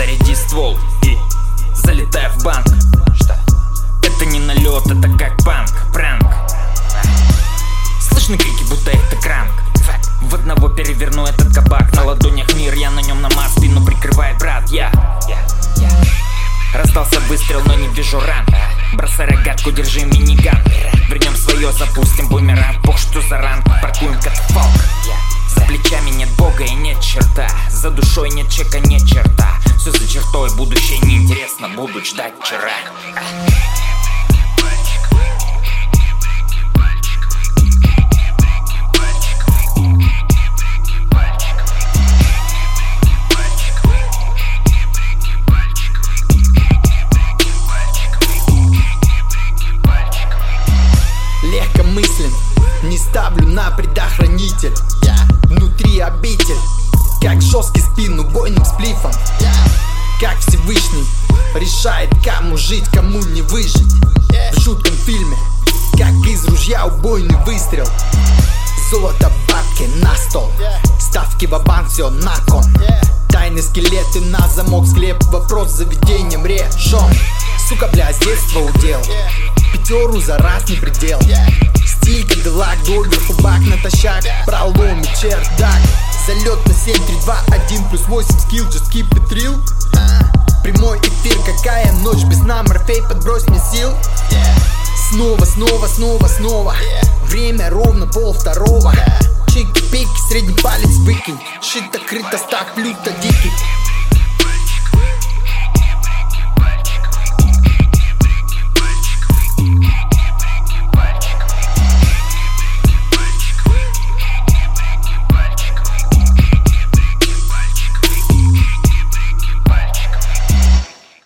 Заряди ствол и залетай в банк. Что? Это не налет, это как панк, пранк. Слышны крики, будто это кранк. В одного переверну этот кабак. На ладонях мир, я на нем намаз Спину прикрывает брат, я. Раздался выстрел, но не вижу ран. Бросай рогатку, держи миниган. Вернем свое, запустим бумеранг. Бог, что за ранг, паркуем катафалк За плечами нет бога и нет черта. За душой нет чека, нет черта неинтересно Буду ждать вчера. Не ставлю на предохранитель. Я внутри обитель, как жесткий спину бойным сплифом. Как Всевышний решает, кому жить, кому не выжить. В жутком фильме, как из ружья убойный выстрел. Золото, бабки на стол. Ставки в банк все на кон. Тайны скелеты на замок склеп. Вопрос заведением решен. Сука, бля, с детства удел. Пятеру за раз не предел. Стиль Кадиллак, доверху бак натощак. Пролом и чердак. Залет на 7, 3, 2, 1 плюс 8 скилл Just keep it real. Прямой какая ночь без нам Морфей, подбрось мне сил. Снова, снова, снова, снова. Время ровно пол второго Чики-пики, средний палец выкинь. Шито-крыто, стак, люто,